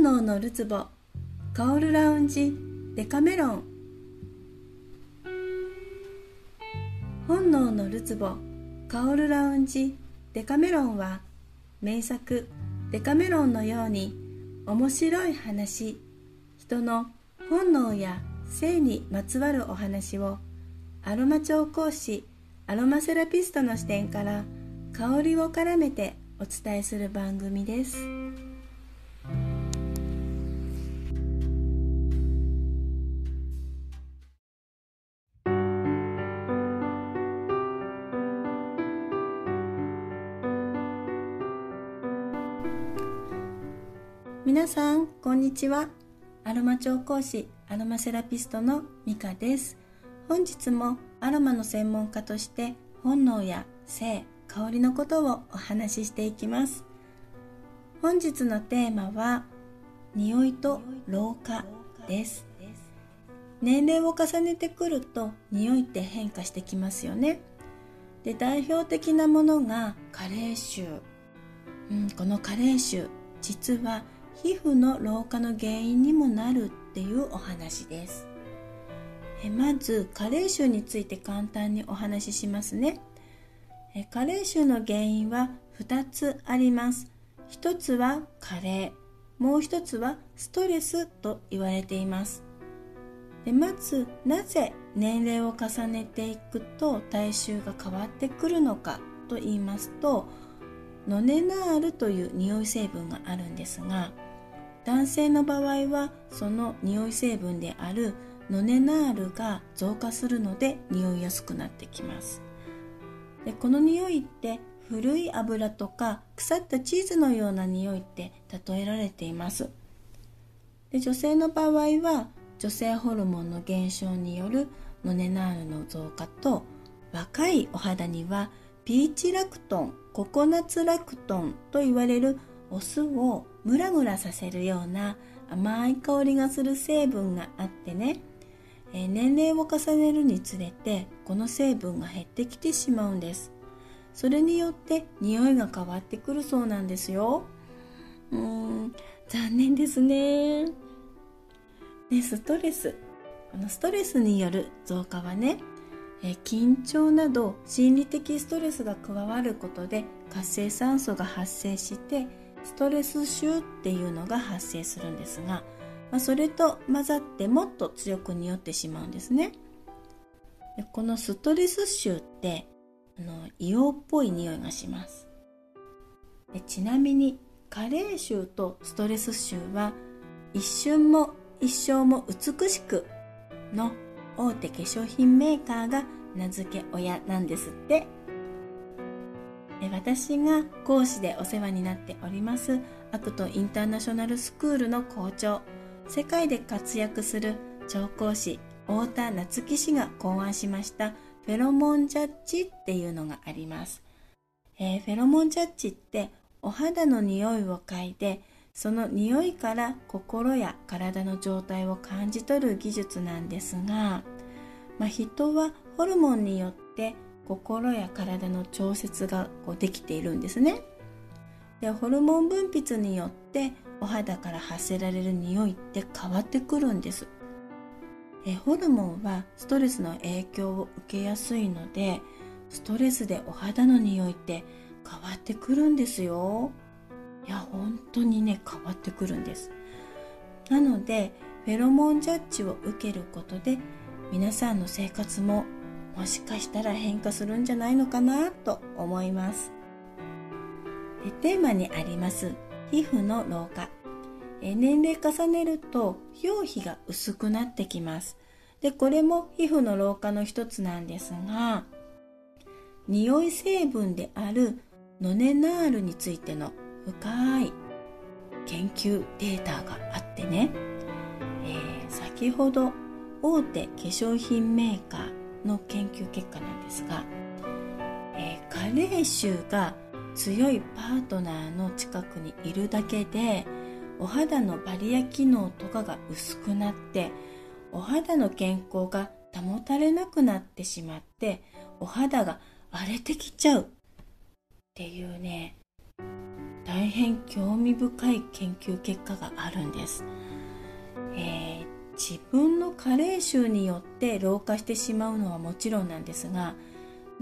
能のるつぼ香るラウンジデカメロン本能のるつぼ香るラウンジデカメロンは名作デカメロンのように面白い話人の本能や性にまつわるお話をアロマ調香師アロマセラピストの視点から香りを絡めてお伝えする番組です。皆さんこんにちは。アロマ調香師アロマセラピストのミカです。本日もアロマの専門家として本能や性香りのことをお話ししていきます。本日のテーマは匂いと老化です。年齢を重ねてくると匂いって変化してきますよね。で代表的なものが加齢臭、うん、この加齢臭実は皮膚の老化の原因にもなるっていうお話です。えまず加齢臭について簡単にお話ししますね。え加齢臭の原因は2つあります。1つは加齢。もう1つはストレスと言われています。でまずなぜ年齢を重ねていくと体臭が変わってくるのかと言いますとノネナールという匂い成分があるんですが男性の場合はその匂い成分であるノネナールが増加するので匂いやすくなってきます。でこの匂いって古い油とか腐ったチーズのような匂いって例えられています。で女性の場合は女性ホルモンの減少によるノネナールの増加と若いお肌にはピーチラクトンココナッツラクトンと言われるお酢をムラムラさせるような甘い香りがする成分があってね、え、年齢を重ねるにつれてこの成分が減ってきてしまうんです。それによって匂いが変わってくるそうなんですよ。うーん残念ですね。でストレス。このストレスによる増加はねえ緊張など心理的ストレスが加わることで活性酸素が発生してストレス臭っていうのが発生するんですが、まあ、それと混ざってもっと強く匂ってしまうんですね。でこのストレス臭ってあの硫黄っぽい匂いがします。でちなみに加齢臭とストレス臭は一瞬も一生も美しくの大手化粧品メーカーが名付け親なんですって。私が講師でお世話になっておりますアクトインターナショナルスクールの校長。世界で活躍する調香師太田夏樹氏が考案しましたフェロモンジャッジっていうのがあります、えー、フェロモンジャッジってお肌の匂いを嗅いでその匂いから心や体の状態を感じ取る技術なんですが、まあ、人はホルモンによって心や体の調節がこうできているんですね。でホルモン分泌によってお肌から発せられる匂いって変わってくるんです。えホルモンはストレスの影響を受けやすいのでストレスでお肌の匂いって変わってくるんですよ。いや本当にね変わってくるんです。なのでフェロモンジャッジを受けることで皆さんの生活ももしかしたら変化するんじゃないのかなと思います。でテーマにあります皮膚の老化。年齢重ねると表皮が薄くなってきます。でこれも皮膚の老化の一つなんですが匂い成分であるノネナールについての深い研究データがあってね、えー、先ほど大手化粧品メーカーの研究結果なんですが、えー、加齢臭が強いパートナーの近くにいるだけでお肌のバリア機能とかが薄くなってお肌の健康が保たれなくなってしまってお肌が荒れてきちゃうっていうね大変興味深い研究結果があるんです、えー、自分の加齢臭によって老化してしまうのはもちろんなんですが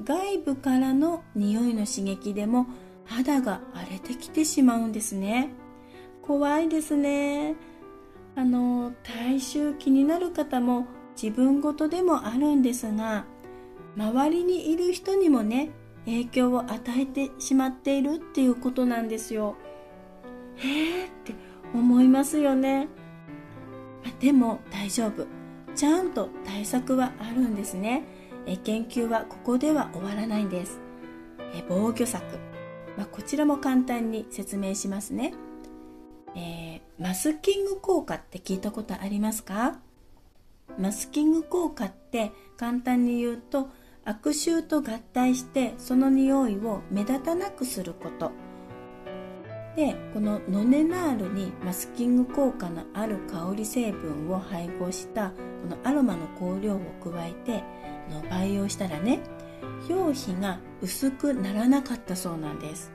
外部からの匂いの刺激でも肌が荒れてきてしまうんですね。怖いですね。あの体臭気になる方も自分ごとでもあるんですが周りにいる人にもね影響を与えてしまっているっていうことなんですよ。へえって思いますよね。でも大丈夫。ちゃんと対策はあるんですね。え研究はここでは終わらないんです。え防御策、まあ、こちらも簡単に説明しますね、えー、マスキング効果って聞いたことありますか？マスキング効果って簡単に言うと悪臭と合体してその匂いを目立たなくすること。でこのノネナールにマスキング効果のある香り成分を配合したこのアロマの香料を加えての培養したらね表皮が薄くならなかったそうなんです。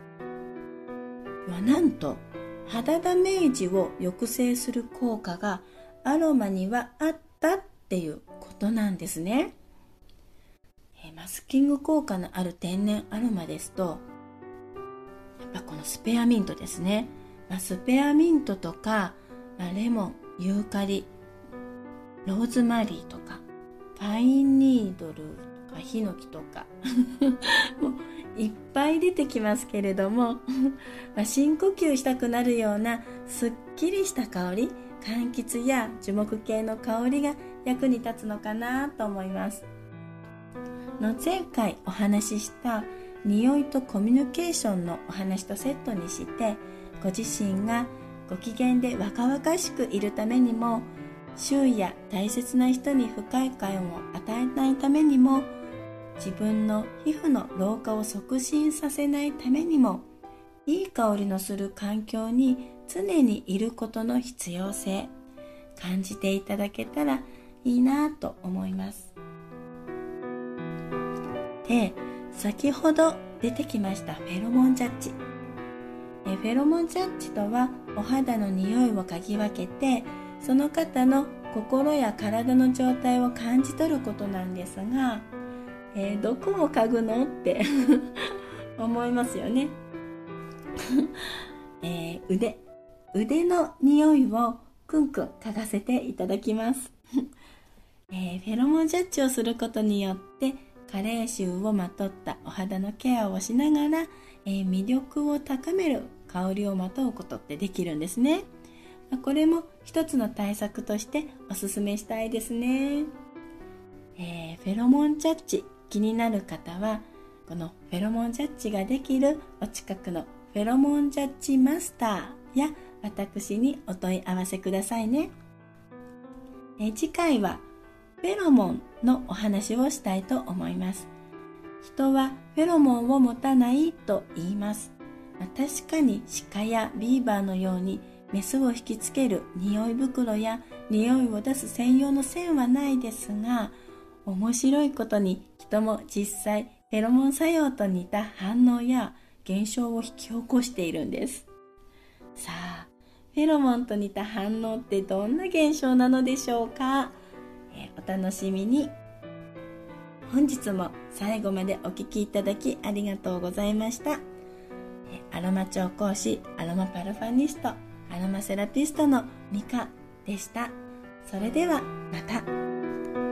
はなんと肌ダメージを抑制する効果がアロマにはあったっていうことなんですね。マスキング効果のある天然アロマですとやっぱこのスペアミントですね、まあ、スペアミントとか、まあ、レモンユーカリローズマリーとかパインニードルとかヒノキとか もういっぱい出てきますけれども ま、深呼吸したくなるようなすっきりした香り柑橘や樹木系の香りが役に立つのかなと思います。の前回お話しした匂いとコミュニケーションのお話とセットにしてご自身がご機嫌で若々しくいるためにも周囲や大切な人に不快感を与えないためにも自分の皮膚の老化を促進させないためにもいい香りのする環境に常にいることの必要性感じていただけたらいいなと思います。で先ほど出てきましたフェロモンジャッジ。フェロモンジャッジとはお肌の匂いを嗅ぎ分けてその方の心や体の状態を感じ取ることなんですが、えー、どこを嗅ぐのって 思いますよね、えー、腕。腕の匂いをくんくん嗅がせていただきます、えー、フェロモンジャッジをすることによって加齢臭をまとったお肌のケアをしながら、え魅力を高める香りをまとうことってできるんですね。これも一つの対策としておすすめしたいですね、えー、フェロモンジャッジ。気になる方はこのフェロモンジャッジができるお近くのフェロモンジャッジマスターや私にお問い合わせくださいね、え、次回はフェロモンのお話をしたいと思います。人はフェロモンを持たないと言います。確かに鹿やビーバーのようにメスを引きつける匂い袋や匂いを出す専用の線はないですが面白いことに人も実際フェロモン作用と似た反応や現象を引き起こしているんです。さあフェロモンと似た反応ってどんな現象なのでしょうか、お楽しみに本日も最後までお聴きいただきありがとうございましたアロマ調香師アロマパルファニストアロマセラピストのミカでした。それではまた。